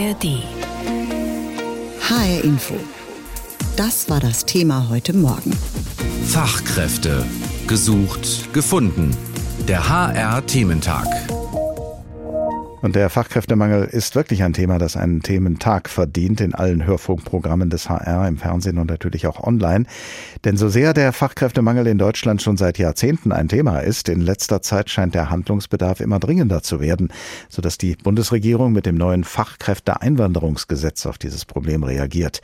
ARD. HR Info. Das war das Thema heute Morgen. Fachkräfte. Gesucht, gefunden. Der HR-Thementag. Und der Fachkräftemangel ist wirklich ein Thema, das einen Thementag verdient in allen Hörfunkprogrammen des HR, im Fernsehen und natürlich auch online. Denn so sehr der Fachkräftemangel in Deutschland schon seit Jahrzehnten ein Thema ist, in letzter Zeit scheint der Handlungsbedarf immer dringender zu werden, sodass die Bundesregierung mit dem neuen Fachkräfteeinwanderungsgesetz auf dieses Problem reagiert.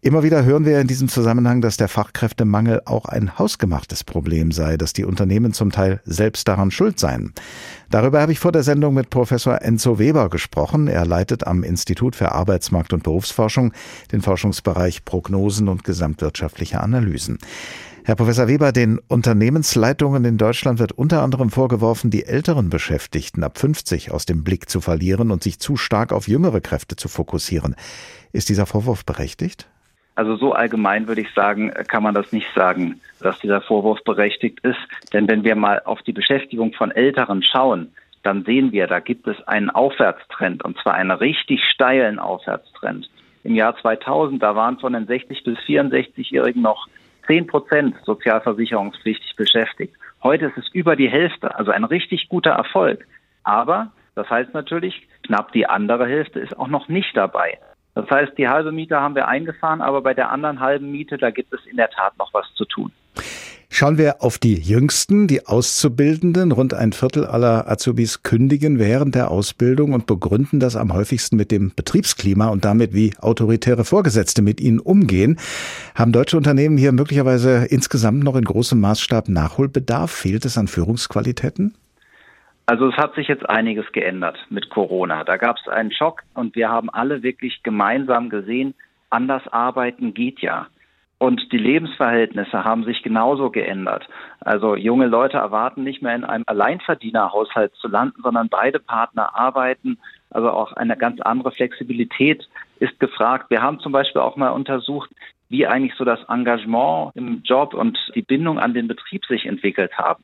Immer wieder hören wir in diesem Zusammenhang, dass der Fachkräftemangel auch ein hausgemachtes Problem sei, dass die Unternehmen zum Teil selbst daran schuld seien. Darüber habe ich vor der Sendung mit Professor Enzo Weber gesprochen. Er leitet am Institut für Arbeitsmarkt und Berufsforschung den Forschungsbereich Prognosen und gesamtwirtschaftliche Analysen. Herr Professor Weber, den Unternehmensleitungen in Deutschland wird unter anderem vorgeworfen, die älteren Beschäftigten ab 50 aus dem Blick zu verlieren und sich zu stark auf jüngere Kräfte zu fokussieren. Ist dieser Vorwurf berechtigt? Also so allgemein würde ich sagen, kann man das nicht sagen, dass dieser Vorwurf berechtigt ist. Denn wenn wir mal auf die Beschäftigung von Älteren schauen, dann sehen wir, da gibt es einen Aufwärtstrend und zwar einen richtig steilen Aufwärtstrend. Im Jahr 2000, da waren von den 60 bis 64-Jährigen noch 10 Prozent sozialversicherungspflichtig beschäftigt. Heute ist es über die Hälfte, also ein richtig guter Erfolg. Aber das heißt natürlich, knapp die andere Hälfte ist auch noch nicht dabei. Das heißt, die halbe Miete haben wir eingefahren, aber bei der anderen halben Miete, da gibt es in der Tat noch was zu tun. Schauen wir auf die Jüngsten, die Auszubildenden. Rund ein Viertel aller Azubis kündigen während der Ausbildung und begründen das am häufigsten mit dem Betriebsklima und damit, wie autoritäre Vorgesetzte mit ihnen umgehen. Haben deutsche Unternehmen hier möglicherweise insgesamt noch in großem Maßstab Nachholbedarf? Fehlt es an Führungsqualitäten? Also es hat sich jetzt einiges geändert mit Corona. Da gab es einen Schock und wir haben alle wirklich gemeinsam gesehen, anders arbeiten geht ja. Und die Lebensverhältnisse haben sich genauso geändert. Also junge Leute erwarten nicht mehr in einem Alleinverdienerhaushalt zu landen, sondern beide Partner arbeiten. Also auch eine ganz andere Flexibilität ist gefragt. Wir haben zum Beispiel auch mal untersucht, wie eigentlich so das Engagement im Job und die Bindung an den Betrieb sich entwickelt haben.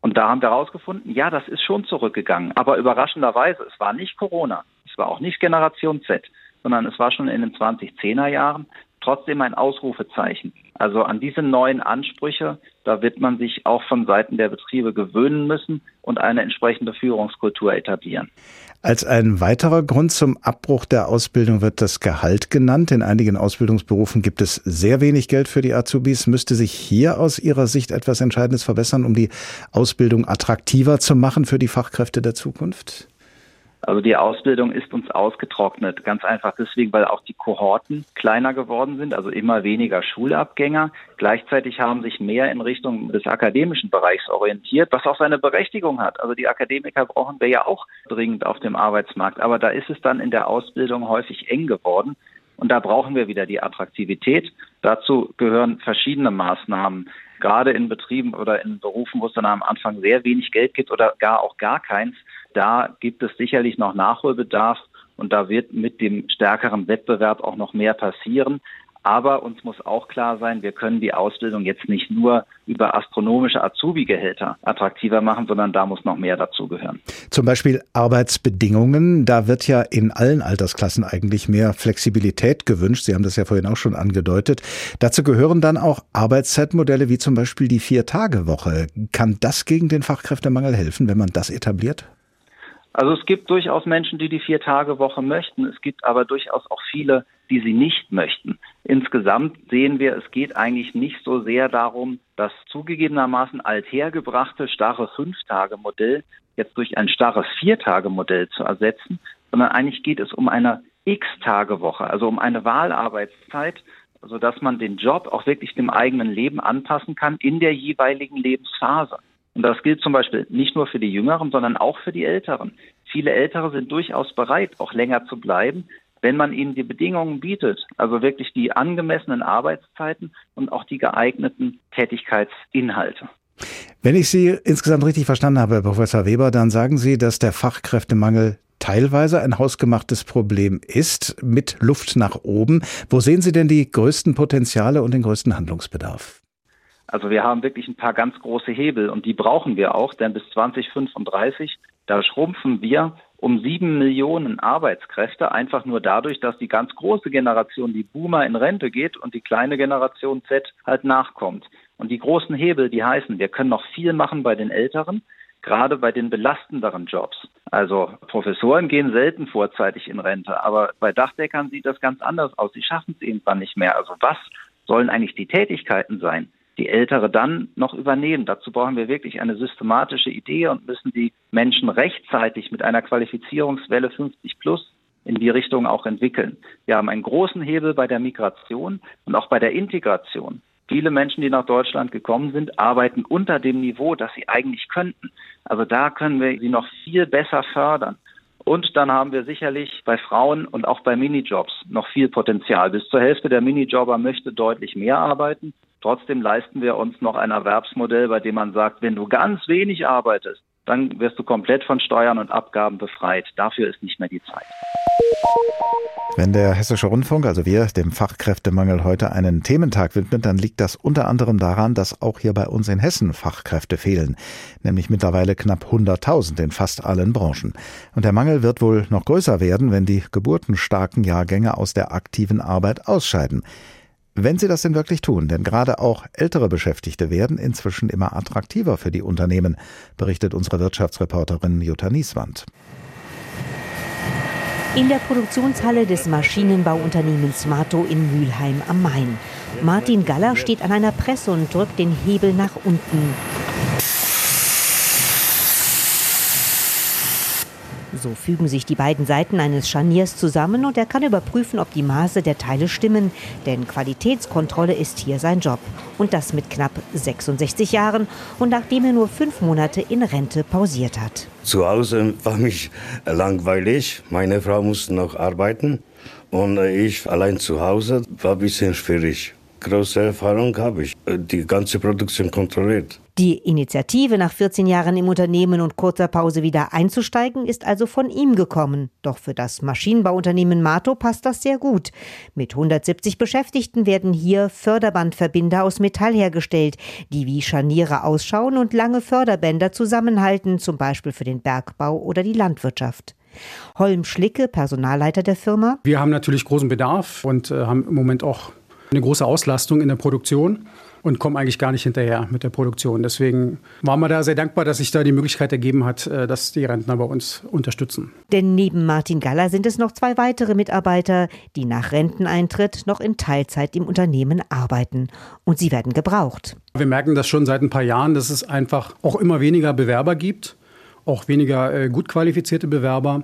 Und da haben wir herausgefunden, ja, das ist schon zurückgegangen. Aber überraschenderweise, es war nicht Corona, es war auch nicht Generation Z, sondern es war schon in den 2010er Jahren trotzdem ein Ausrufezeichen. Also an diese neuen Ansprüche, da wird man sich auch von Seiten der Betriebe gewöhnen müssen und eine entsprechende Führungskultur etablieren. Als ein weiterer Grund zum Abbruch der Ausbildung wird das Gehalt genannt. In einigen Ausbildungsberufen gibt es sehr wenig Geld für die Azubis. Müsste sich hier aus Ihrer Sicht etwas Entscheidendes verbessern, um die Ausbildung attraktiver zu machen für die Fachkräfte der Zukunft? Also die Ausbildung ist uns ausgetrocknet, ganz einfach deswegen, weil auch die Kohorten kleiner geworden sind, also immer weniger Schulabgänger. Gleichzeitig haben sich mehr in Richtung des akademischen Bereichs orientiert, was auch seine Berechtigung hat. Also die Akademiker brauchen wir ja auch dringend auf dem Arbeitsmarkt, aber da ist es dann in der Ausbildung häufig eng geworden. Und da brauchen wir wieder die Attraktivität. Dazu gehören verschiedene Maßnahmen gerade in Betrieben oder in Berufen, wo es dann am Anfang sehr wenig Geld gibt oder gar auch gar keins, da gibt es sicherlich noch Nachholbedarf und da wird mit dem stärkeren Wettbewerb auch noch mehr passieren. Aber uns muss auch klar sein, wir können die Ausbildung jetzt nicht nur über astronomische Azubi-Gehälter attraktiver machen, sondern da muss noch mehr dazugehören. Zum Beispiel Arbeitsbedingungen. Da wird ja in allen Altersklassen eigentlich mehr Flexibilität gewünscht. Sie haben das ja vorhin auch schon angedeutet. Dazu gehören dann auch Arbeitszeitmodelle wie zum Beispiel die Vier-Tage-Woche. Kann das gegen den Fachkräftemangel helfen, wenn man das etabliert? Also es gibt durchaus Menschen, die die Vier-Tage-Woche möchten. Es gibt aber durchaus auch viele, die sie nicht möchten. Insgesamt sehen wir, es geht eigentlich nicht so sehr darum, das zugegebenermaßen althergebrachte starre Fünf-Tage-Modell jetzt durch ein starres Vier-Tage-Modell zu ersetzen, sondern eigentlich geht es um eine X-Tage-Woche, also um eine Wahlarbeitszeit, sodass man den Job auch wirklich dem eigenen Leben anpassen kann in der jeweiligen Lebensphase. Und das gilt zum Beispiel nicht nur für die Jüngeren, sondern auch für die Älteren. Viele Ältere sind durchaus bereit, auch länger zu bleiben, wenn man ihnen die Bedingungen bietet, also wirklich die angemessenen Arbeitszeiten und auch die geeigneten Tätigkeitsinhalte. Wenn ich Sie insgesamt richtig verstanden habe, Herr Professor Weber, dann sagen Sie, dass der Fachkräftemangel teilweise ein hausgemachtes Problem ist, mit Luft nach oben. Wo sehen Sie denn die größten Potenziale und den größten Handlungsbedarf? Also wir haben wirklich ein paar ganz große Hebel und die brauchen wir auch, denn bis 2035, da schrumpfen wir um sieben Millionen Arbeitskräfte, einfach nur dadurch, dass die ganz große Generation, die Boomer, in Rente geht und die kleine Generation Z halt nachkommt. Und die großen Hebel, die heißen, wir können noch viel machen bei den Älteren, gerade bei den belastenderen Jobs. Also Professoren gehen selten vorzeitig in Rente, aber bei Dachdeckern sieht das ganz anders aus. Sie schaffen es irgendwann nicht mehr. Also was sollen eigentlich die Tätigkeiten sein, die Ältere dann noch übernehmen? Dazu brauchen wir wirklich eine systematische Idee und müssen die Menschen rechtzeitig mit einer Qualifizierungswelle 50 plus in die Richtung auch entwickeln. Wir haben einen großen Hebel bei der Migration und auch bei der Integration. Viele Menschen, die nach Deutschland gekommen sind, arbeiten unter dem Niveau, das sie eigentlich könnten. Also da können wir sie noch viel besser fördern. Und dann haben wir sicherlich bei Frauen und auch bei Minijobs noch viel Potenzial. Bis zur Hälfte der Minijobber möchte deutlich mehr arbeiten. Trotzdem leisten wir uns noch ein Erwerbsmodell, bei dem man sagt, wenn du ganz wenig arbeitest, dann wirst du komplett von Steuern und Abgaben befreit. Dafür ist nicht mehr die Zeit. Wenn der Hessische Rundfunk, also wir, dem Fachkräftemangel heute einen Thementag widmet, dann liegt das unter anderem daran, dass auch hier bei uns in Hessen Fachkräfte fehlen, nämlich mittlerweile knapp 100.000 in fast allen Branchen. Und der Mangel wird wohl noch größer werden, wenn die geburtenstarken Jahrgänge aus der aktiven Arbeit ausscheiden. Wenn sie das denn wirklich tun, denn gerade auch ältere Beschäftigte werden inzwischen immer attraktiver für die Unternehmen, berichtet unsere Wirtschaftsreporterin Jutta Nieswand. In der Produktionshalle des Maschinenbauunternehmens Mato in Mülheim am Main. Martin Galler steht an einer Presse und drückt den Hebel nach unten. So fügen sich die beiden Seiten eines Scharniers zusammen und er kann überprüfen, ob die Maße der Teile stimmen, denn Qualitätskontrolle ist hier sein Job. Und das mit knapp 66 Jahren und nachdem er nur fünf Monate in Rente pausiert hat. Zu Hause war mich langweilig. Meine Frau musste noch arbeiten und ich allein zu Hause war ein bisschen schwierig. Große Erfahrung habe ich, die ganze Produktion kontrolliert. Die Initiative, nach 14 Jahren im Unternehmen und kurzer Pause wieder einzusteigen, ist also von ihm gekommen. Doch für das Maschinenbauunternehmen Mato passt das sehr gut. Mit 170 Beschäftigten werden hier Förderbandverbinder aus Metall hergestellt, die wie Scharniere ausschauen und lange Förderbänder zusammenhalten, zum Beispiel für den Bergbau oder die Landwirtschaft. Holm Schlicke, Personalleiter der Firma. Wir haben natürlich großen Bedarf und äh, haben im Moment auch eine große Auslastung in der Produktion und kommen eigentlich gar nicht hinterher mit der Produktion. Deswegen waren wir da sehr dankbar, dass sich da die Möglichkeit ergeben hat, äh, dass die Rentner bei uns unterstützen. Denn neben Martin Galler sind es noch zwei weitere Mitarbeiter, die nach Renteneintritt noch in Teilzeit im Unternehmen arbeiten. Und sie werden gebraucht. Wir merken das schon seit ein paar Jahren, dass es einfach auch immer weniger Bewerber gibt, auch weniger äh, gut qualifizierte Bewerber.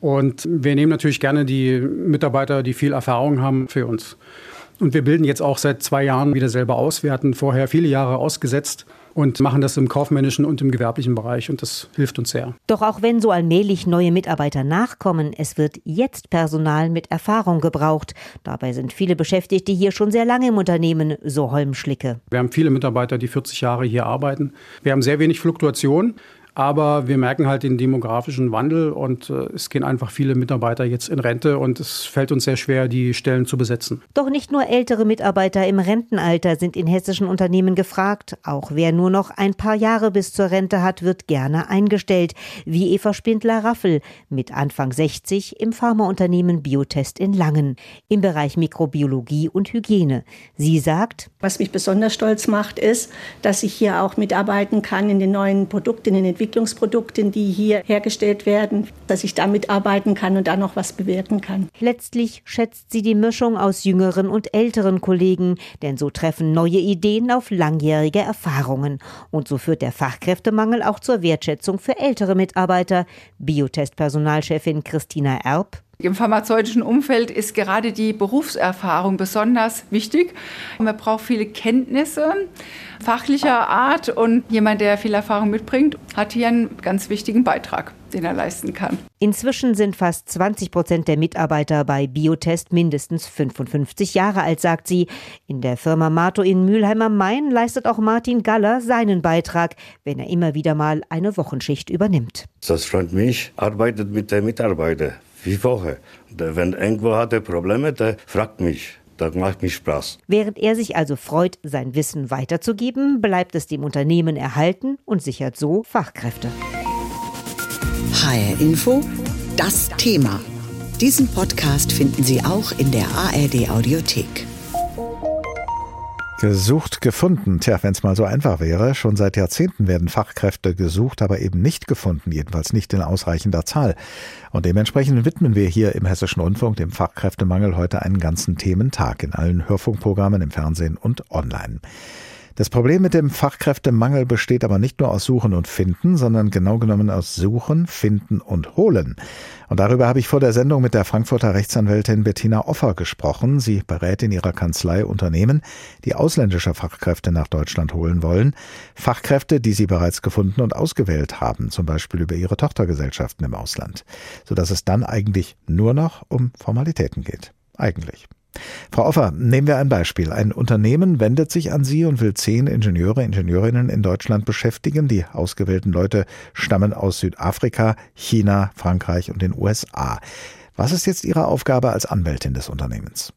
Und wir nehmen natürlich gerne die Mitarbeiter, die viel Erfahrung haben, für uns. Und wir bilden jetzt auch seit zwei Jahren wieder selber aus. Wir hatten vorher viele Jahre ausgesetzt und machen das im kaufmännischen und im gewerblichen Bereich und das hilft uns sehr. Doch auch wenn so allmählich neue Mitarbeiter nachkommen, es wird jetzt Personal mit Erfahrung gebraucht. Dabei sind viele Beschäftigte hier schon sehr lange im Unternehmen, so Holmschlicke. Wir haben viele Mitarbeiter, die 40 Jahre hier arbeiten. Wir haben sehr wenig Fluktuation. Aber wir merken halt den demografischen Wandel und äh, es gehen einfach viele Mitarbeiter jetzt in Rente und es fällt uns sehr schwer, die Stellen zu besetzen. Doch nicht nur ältere Mitarbeiter im Rentenalter sind in hessischen Unternehmen gefragt. Auch wer nur noch ein paar Jahre bis zur Rente hat, wird gerne eingestellt, wie Eva Spindler-Raffel mit Anfang 60 im Pharmaunternehmen Biotest in Langen im Bereich Mikrobiologie und Hygiene. Sie sagt, was mich besonders stolz macht, ist, dass ich hier auch mitarbeiten kann in den neuen Produkten, in den Entwicklungsprodukten, die hier hergestellt werden, dass ich da mitarbeiten kann und da noch was bewirken kann. Letztlich schätzt sie die Mischung aus jüngeren und älteren Kollegen, denn so treffen neue Ideen auf langjährige Erfahrungen. Und so führt der Fachkräftemangel auch zur Wertschätzung für ältere Mitarbeiter. Biotest-Personalchefin Christina Erb im pharmazeutischen Umfeld ist gerade die Berufserfahrung besonders wichtig. Man braucht viele Kenntnisse fachlicher Art und jemand, der viel Erfahrung mitbringt, hat hier einen ganz wichtigen Beitrag, den er leisten kann. Inzwischen sind fast 20 Prozent der Mitarbeiter bei Biotest mindestens 55 Jahre alt, sagt sie. In der Firma Mato in Mülheim am Main leistet auch Martin Galler seinen Beitrag, wenn er immer wieder mal eine Wochenschicht übernimmt. Das freut mich, arbeitet mit den Mitarbeitern wie vorher. Wenn irgendwo hat er Probleme, der fragt mich. Das macht mich Spaß. Während er sich also freut, sein Wissen weiterzugeben, bleibt es dem Unternehmen erhalten und sichert so Fachkräfte. HR Info Das Thema. Diesen Podcast finden Sie auch in der ARD Audiothek. Gesucht, gefunden. Tja, wenn es mal so einfach wäre. Schon seit Jahrzehnten werden Fachkräfte gesucht, aber eben nicht gefunden, jedenfalls nicht in ausreichender Zahl. Und dementsprechend widmen wir hier im Hessischen Rundfunk dem Fachkräftemangel heute einen ganzen Thementag in allen Hörfunkprogrammen im Fernsehen und online. Das Problem mit dem Fachkräftemangel besteht aber nicht nur aus Suchen und Finden, sondern genau genommen aus Suchen, Finden und Holen. Und darüber habe ich vor der Sendung mit der Frankfurter Rechtsanwältin Bettina Offer gesprochen. Sie berät in ihrer Kanzlei Unternehmen, die ausländische Fachkräfte nach Deutschland holen wollen. Fachkräfte, die sie bereits gefunden und ausgewählt haben, zum Beispiel über ihre Tochtergesellschaften im Ausland. Sodass es dann eigentlich nur noch um Formalitäten geht. Eigentlich. Frau Offer, nehmen wir ein Beispiel. Ein Unternehmen wendet sich an Sie und will zehn Ingenieure, Ingenieurinnen in Deutschland beschäftigen. Die ausgewählten Leute stammen aus Südafrika, China, Frankreich und den USA. Was ist jetzt Ihre Aufgabe als Anwältin des Unternehmens?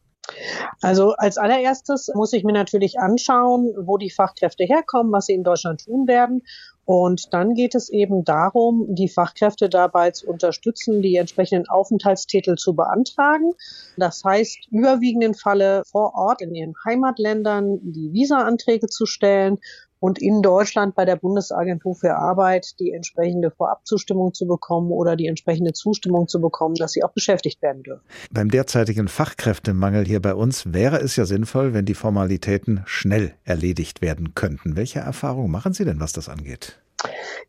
Also als allererstes muss ich mir natürlich anschauen, wo die Fachkräfte herkommen, was sie in Deutschland tun werden und dann geht es eben darum, die Fachkräfte dabei zu unterstützen, die entsprechenden Aufenthaltstitel zu beantragen. Das heißt, überwiegenden Falle vor Ort in ihren Heimatländern die Visa-Anträge zu stellen und in Deutschland bei der Bundesagentur für Arbeit die entsprechende Vorabzustimmung zu bekommen oder die entsprechende Zustimmung zu bekommen, dass sie auch beschäftigt werden dürfen. Beim derzeitigen Fachkräftemangel hier bei uns wäre es ja sinnvoll, wenn die Formalitäten schnell erledigt werden könnten. Welche Erfahrungen machen Sie denn, was das angeht?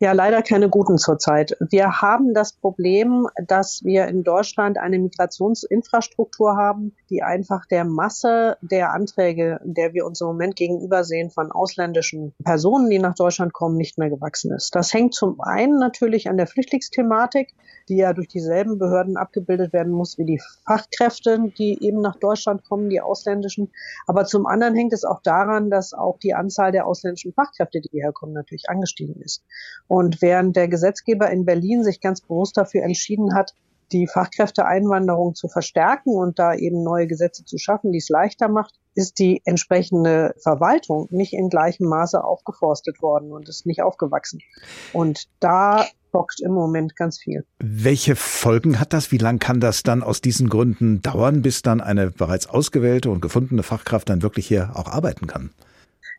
Ja, leider keine guten zurzeit. Wir haben das Problem, dass wir in Deutschland eine Migrationsinfrastruktur haben, die einfach der Masse der Anträge, der wir uns im Moment gegenübersehen von ausländischen Personen, die nach Deutschland kommen, nicht mehr gewachsen ist. Das hängt zum einen natürlich an der Flüchtlingsthematik, die ja durch dieselben Behörden abgebildet werden muss wie die Fachkräfte, die eben nach Deutschland kommen, die ausländischen. Aber zum anderen hängt es auch daran, dass auch die Anzahl der ausländischen Fachkräfte, die hierher kommen, natürlich angestiegen ist. Und während der Gesetzgeber in Berlin sich ganz bewusst dafür entschieden hat, die Fachkräfteeinwanderung zu verstärken und da eben neue Gesetze zu schaffen, die es leichter macht, ist die entsprechende Verwaltung nicht in gleichem Maße aufgeforstet worden und ist nicht aufgewachsen. Und da bockt im Moment ganz viel. Welche Folgen hat das? Wie lang kann das dann aus diesen Gründen dauern, bis dann eine bereits ausgewählte und gefundene Fachkraft dann wirklich hier auch arbeiten kann?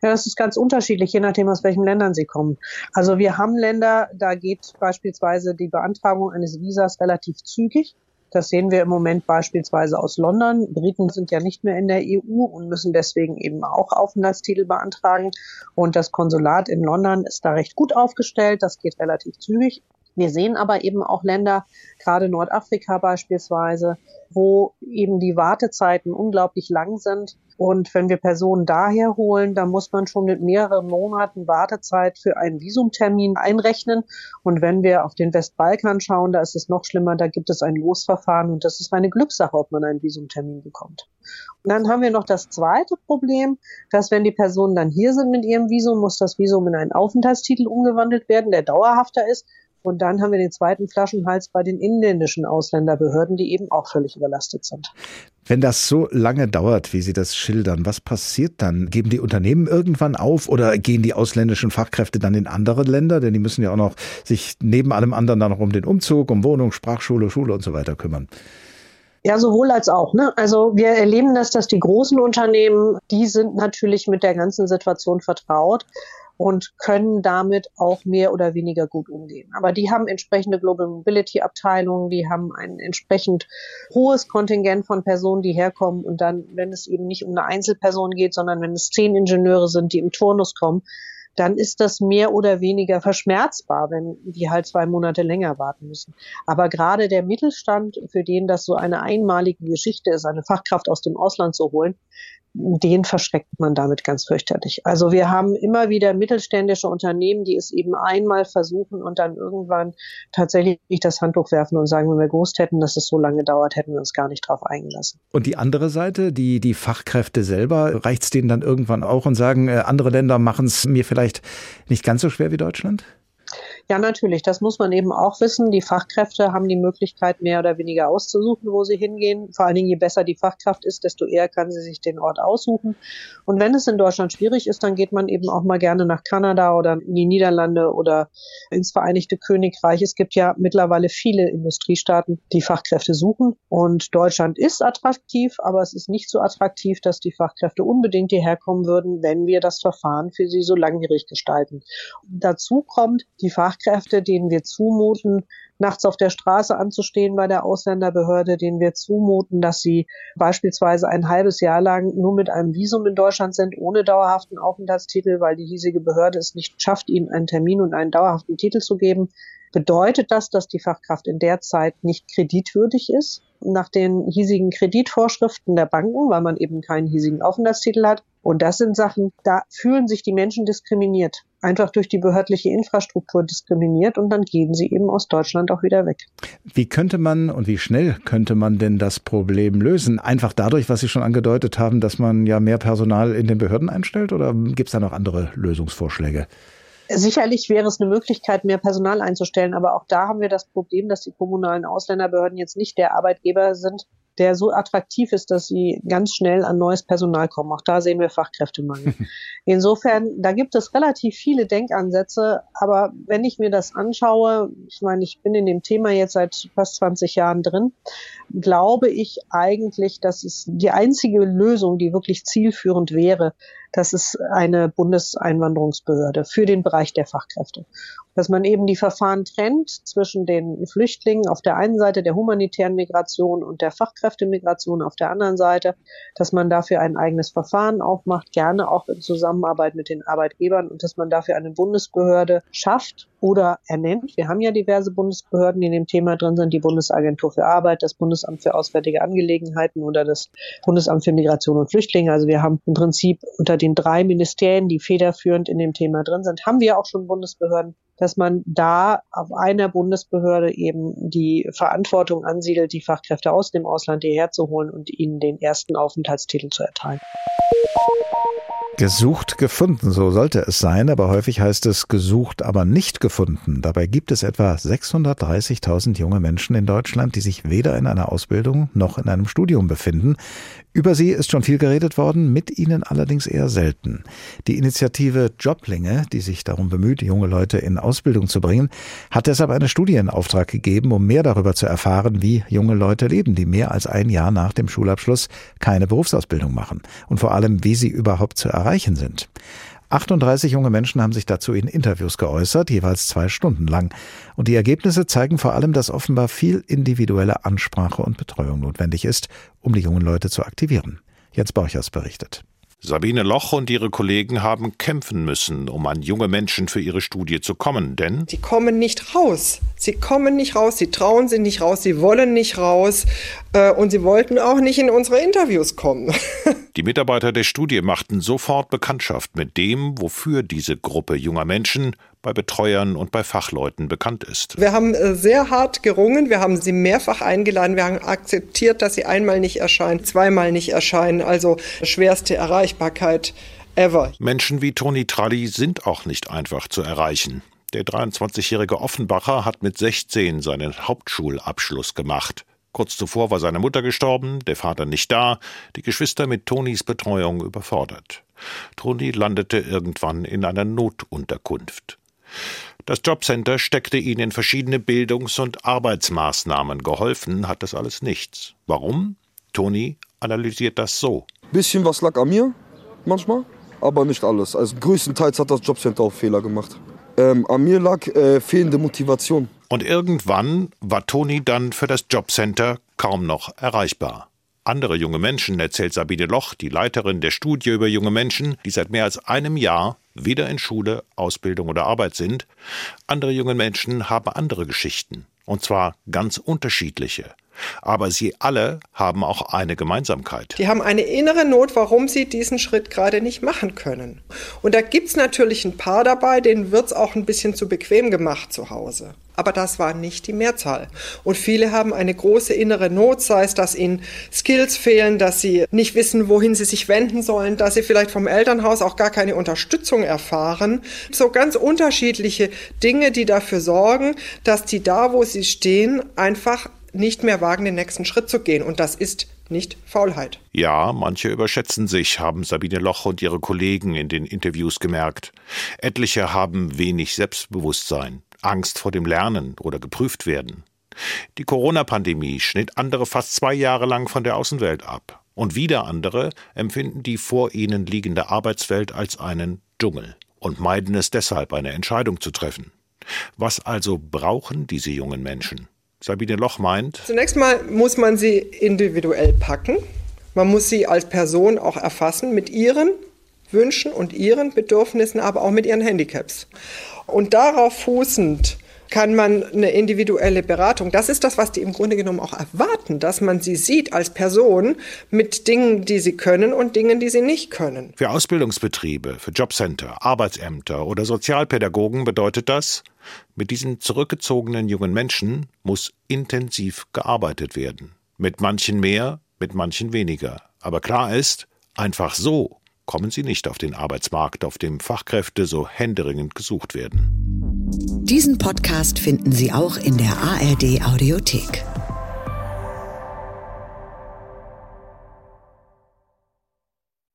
Ja, das ist ganz unterschiedlich, je nachdem, aus welchen Ländern sie kommen. Also wir haben Länder, da geht beispielsweise die Beantragung eines Visas relativ zügig. Das sehen wir im Moment beispielsweise aus London. Briten sind ja nicht mehr in der EU und müssen deswegen eben auch Aufenthaltstitel beantragen. Und das Konsulat in London ist da recht gut aufgestellt. Das geht relativ zügig. Wir sehen aber eben auch Länder, gerade Nordafrika beispielsweise, wo eben die Wartezeiten unglaublich lang sind und wenn wir Personen daher holen, dann muss man schon mit mehreren Monaten Wartezeit für einen Visumtermin einrechnen. Und wenn wir auf den Westbalkan schauen, da ist es noch schlimmer, da gibt es ein Losverfahren und das ist eine Glückssache, ob man einen Visumtermin bekommt. Und dann haben wir noch das zweite Problem, dass wenn die Personen dann hier sind mit ihrem Visum, muss das Visum in einen Aufenthaltstitel umgewandelt werden, der dauerhafter ist. Und dann haben wir den zweiten Flaschenhals bei den inländischen Ausländerbehörden, die eben auch völlig überlastet sind. Wenn das so lange dauert, wie Sie das schildern, was passiert dann? Geben die Unternehmen irgendwann auf oder gehen die ausländischen Fachkräfte dann in andere Länder? Denn die müssen ja auch noch sich neben allem anderen dann noch um den Umzug, um Wohnung, Sprachschule, Schule und so weiter kümmern. Ja, sowohl als auch. Ne? Also wir erleben das, dass die großen Unternehmen, die sind natürlich mit der ganzen Situation vertraut und können damit auch mehr oder weniger gut umgehen. Aber die haben entsprechende Global Mobility Abteilungen, die haben ein entsprechend hohes Kontingent von Personen, die herkommen und dann, wenn es eben nicht um eine Einzelperson geht, sondern wenn es zehn Ingenieure sind, die im Turnus kommen, dann ist das mehr oder weniger verschmerzbar, wenn die halt zwei Monate länger warten müssen. Aber gerade der Mittelstand, für den das so eine einmalige Geschichte ist, eine Fachkraft aus dem Ausland zu holen, den verschreckt man damit ganz fürchterlich. Also wir haben immer wieder mittelständische Unternehmen, die es eben einmal versuchen und dann irgendwann tatsächlich das Handtuch werfen und sagen, wenn wir gewusst hätten, dass es so lange dauert, hätten wir uns gar nicht drauf eingelassen. Und die andere Seite, die, die Fachkräfte selber, reicht es denen dann irgendwann auch und sagen, äh, andere Länder machen es mir vielleicht nicht ganz so schwer wie Deutschland? Ja, natürlich. Das muss man eben auch wissen. Die Fachkräfte haben die Möglichkeit, mehr oder weniger auszusuchen, wo sie hingehen. Vor allen Dingen, je besser die Fachkraft ist, desto eher kann sie sich den Ort aussuchen. Und wenn es in Deutschland schwierig ist, dann geht man eben auch mal gerne nach Kanada oder in die Niederlande oder ins Vereinigte Königreich. Es gibt ja mittlerweile viele Industriestaaten, die Fachkräfte suchen. Und Deutschland ist attraktiv, aber es ist nicht so attraktiv, dass die Fachkräfte unbedingt hierher kommen würden, wenn wir das Verfahren für sie so langwierig gestalten. Dazu kommt, die Fachkräfte, denen wir zumuten, nachts auf der Straße anzustehen bei der Ausländerbehörde, denen wir zumuten, dass sie beispielsweise ein halbes Jahr lang nur mit einem Visum in Deutschland sind, ohne dauerhaften Aufenthaltstitel, weil die hiesige Behörde es nicht schafft, ihnen einen Termin und einen dauerhaften Titel zu geben. Bedeutet das, dass die Fachkraft in der Zeit nicht kreditwürdig ist? Nach den hiesigen Kreditvorschriften der Banken, weil man eben keinen hiesigen Aufenthaltstitel hat. Und das sind Sachen, da fühlen sich die Menschen diskriminiert einfach durch die behördliche Infrastruktur diskriminiert und dann gehen sie eben aus Deutschland auch wieder weg. Wie könnte man und wie schnell könnte man denn das Problem lösen? Einfach dadurch, was Sie schon angedeutet haben, dass man ja mehr Personal in den Behörden einstellt oder gibt es da noch andere Lösungsvorschläge? Sicherlich wäre es eine Möglichkeit, mehr Personal einzustellen, aber auch da haben wir das Problem, dass die kommunalen Ausländerbehörden jetzt nicht der Arbeitgeber sind, der so attraktiv ist, dass sie ganz schnell an neues Personal kommen. Auch da sehen wir Fachkräftemangel. Insofern, da gibt es relativ viele Denkansätze, aber wenn ich mir das anschaue, ich meine, ich bin in dem Thema jetzt seit fast 20 Jahren drin, glaube ich eigentlich, dass es die einzige Lösung, die wirklich zielführend wäre, das ist eine Bundeseinwanderungsbehörde für den Bereich der Fachkräfte. Dass man eben die Verfahren trennt zwischen den Flüchtlingen auf der einen Seite der humanitären Migration und der Fachkräftemigration auf der anderen Seite, dass man dafür ein eigenes Verfahren aufmacht, gerne auch in Zusammenarbeit mit den Arbeitgebern und dass man dafür eine Bundesbehörde schafft oder ernennt. Wir haben ja diverse Bundesbehörden, die in dem Thema drin sind, die Bundesagentur für Arbeit, das Bundesamt für Auswärtige Angelegenheiten oder das Bundesamt für Migration und Flüchtlinge. Also wir haben im Prinzip unter den drei Ministerien, die federführend in dem Thema drin sind, haben wir auch schon Bundesbehörden, dass man da auf einer Bundesbehörde eben die Verantwortung ansiedelt, die Fachkräfte aus dem Ausland hierher zu holen und ihnen den ersten Aufenthaltstitel zu erteilen. Gesucht gefunden, so sollte es sein, aber häufig heißt es gesucht, aber nicht gefunden. Dabei gibt es etwa 630.000 junge Menschen in Deutschland, die sich weder in einer Ausbildung noch in einem Studium befinden. Über sie ist schon viel geredet worden, mit ihnen allerdings eher selten. Die Initiative Joblinge, die sich darum bemüht, junge Leute in Ausbildung zu bringen, hat deshalb eine Studie in Auftrag gegeben, um mehr darüber zu erfahren, wie junge Leute leben, die mehr als ein Jahr nach dem Schulabschluss keine Berufsausbildung machen und vor allem, wie sie überhaupt zu erreichen sind. 38 junge Menschen haben sich dazu in Interviews geäußert, jeweils zwei Stunden lang. Und die Ergebnisse zeigen vor allem, dass offenbar viel individuelle Ansprache und Betreuung notwendig ist, um die jungen Leute zu aktivieren. Jens Borchers berichtet. Sabine Loch und ihre Kollegen haben kämpfen müssen, um an junge Menschen für ihre Studie zu kommen, denn sie kommen nicht raus. Sie kommen nicht raus, sie trauen sich nicht raus, sie wollen nicht raus äh, und sie wollten auch nicht in unsere Interviews kommen. Die Mitarbeiter der Studie machten sofort Bekanntschaft mit dem, wofür diese Gruppe junger Menschen bei Betreuern und bei Fachleuten bekannt ist. Wir haben äh, sehr hart gerungen, wir haben sie mehrfach eingeladen, wir haben akzeptiert, dass sie einmal nicht erscheinen, zweimal nicht erscheinen, also schwerste Erreichbarkeit ever. Menschen wie Toni Tralli sind auch nicht einfach zu erreichen. Der 23-jährige Offenbacher hat mit 16 seinen Hauptschulabschluss gemacht. Kurz zuvor war seine Mutter gestorben, der Vater nicht da, die Geschwister mit Tonis Betreuung überfordert. Toni landete irgendwann in einer Notunterkunft. Das Jobcenter steckte ihnen in verschiedene Bildungs- und Arbeitsmaßnahmen. Geholfen hat das alles nichts. Warum? Toni analysiert das so. Bisschen was lag an mir, manchmal, aber nicht alles. Also größtenteils hat das Jobcenter auch Fehler gemacht. Ähm, an mir lag äh, fehlende Motivation. Und irgendwann war Toni dann für das Jobcenter kaum noch erreichbar. Andere junge Menschen, erzählt Sabine Loch, die Leiterin der Studie über junge Menschen, die seit mehr als einem Jahr weder in Schule, Ausbildung oder Arbeit sind. Andere junge Menschen haben andere Geschichten, und zwar ganz unterschiedliche. Aber sie alle haben auch eine Gemeinsamkeit. Die haben eine innere Not, warum sie diesen Schritt gerade nicht machen können. Und da gibt es natürlich ein paar dabei, denen wird es auch ein bisschen zu bequem gemacht zu Hause. Aber das war nicht die Mehrzahl. Und viele haben eine große innere Not, sei es, dass ihnen Skills fehlen, dass sie nicht wissen, wohin sie sich wenden sollen, dass sie vielleicht vom Elternhaus auch gar keine Unterstützung erfahren. So ganz unterschiedliche Dinge, die dafür sorgen, dass die da, wo sie stehen, einfach nicht mehr wagen, den nächsten Schritt zu gehen. Und das ist nicht Faulheit. Ja, manche überschätzen sich, haben Sabine Loch und ihre Kollegen in den Interviews gemerkt. Etliche haben wenig Selbstbewusstsein, Angst vor dem Lernen oder geprüft werden. Die Corona-Pandemie schnitt andere fast zwei Jahre lang von der Außenwelt ab. Und wieder andere empfinden die vor ihnen liegende Arbeitswelt als einen Dschungel und meiden es deshalb, eine Entscheidung zu treffen. Was also brauchen diese jungen Menschen? Sabine Loch meint. Zunächst mal muss man sie individuell packen. Man muss sie als Person auch erfassen mit ihren Wünschen und ihren Bedürfnissen, aber auch mit ihren Handicaps. Und darauf fußend kann man eine individuelle Beratung, das ist das, was die im Grunde genommen auch erwarten, dass man sie sieht als Person mit Dingen, die sie können und Dingen, die sie nicht können. Für Ausbildungsbetriebe, für Jobcenter, Arbeitsämter oder Sozialpädagogen bedeutet das, mit diesen zurückgezogenen jungen Menschen muss intensiv gearbeitet werden. Mit manchen mehr, mit manchen weniger. Aber klar ist, einfach so kommen sie nicht auf den Arbeitsmarkt, auf dem Fachkräfte so händeringend gesucht werden. Diesen Podcast finden Sie auch in der ARD Audiothek.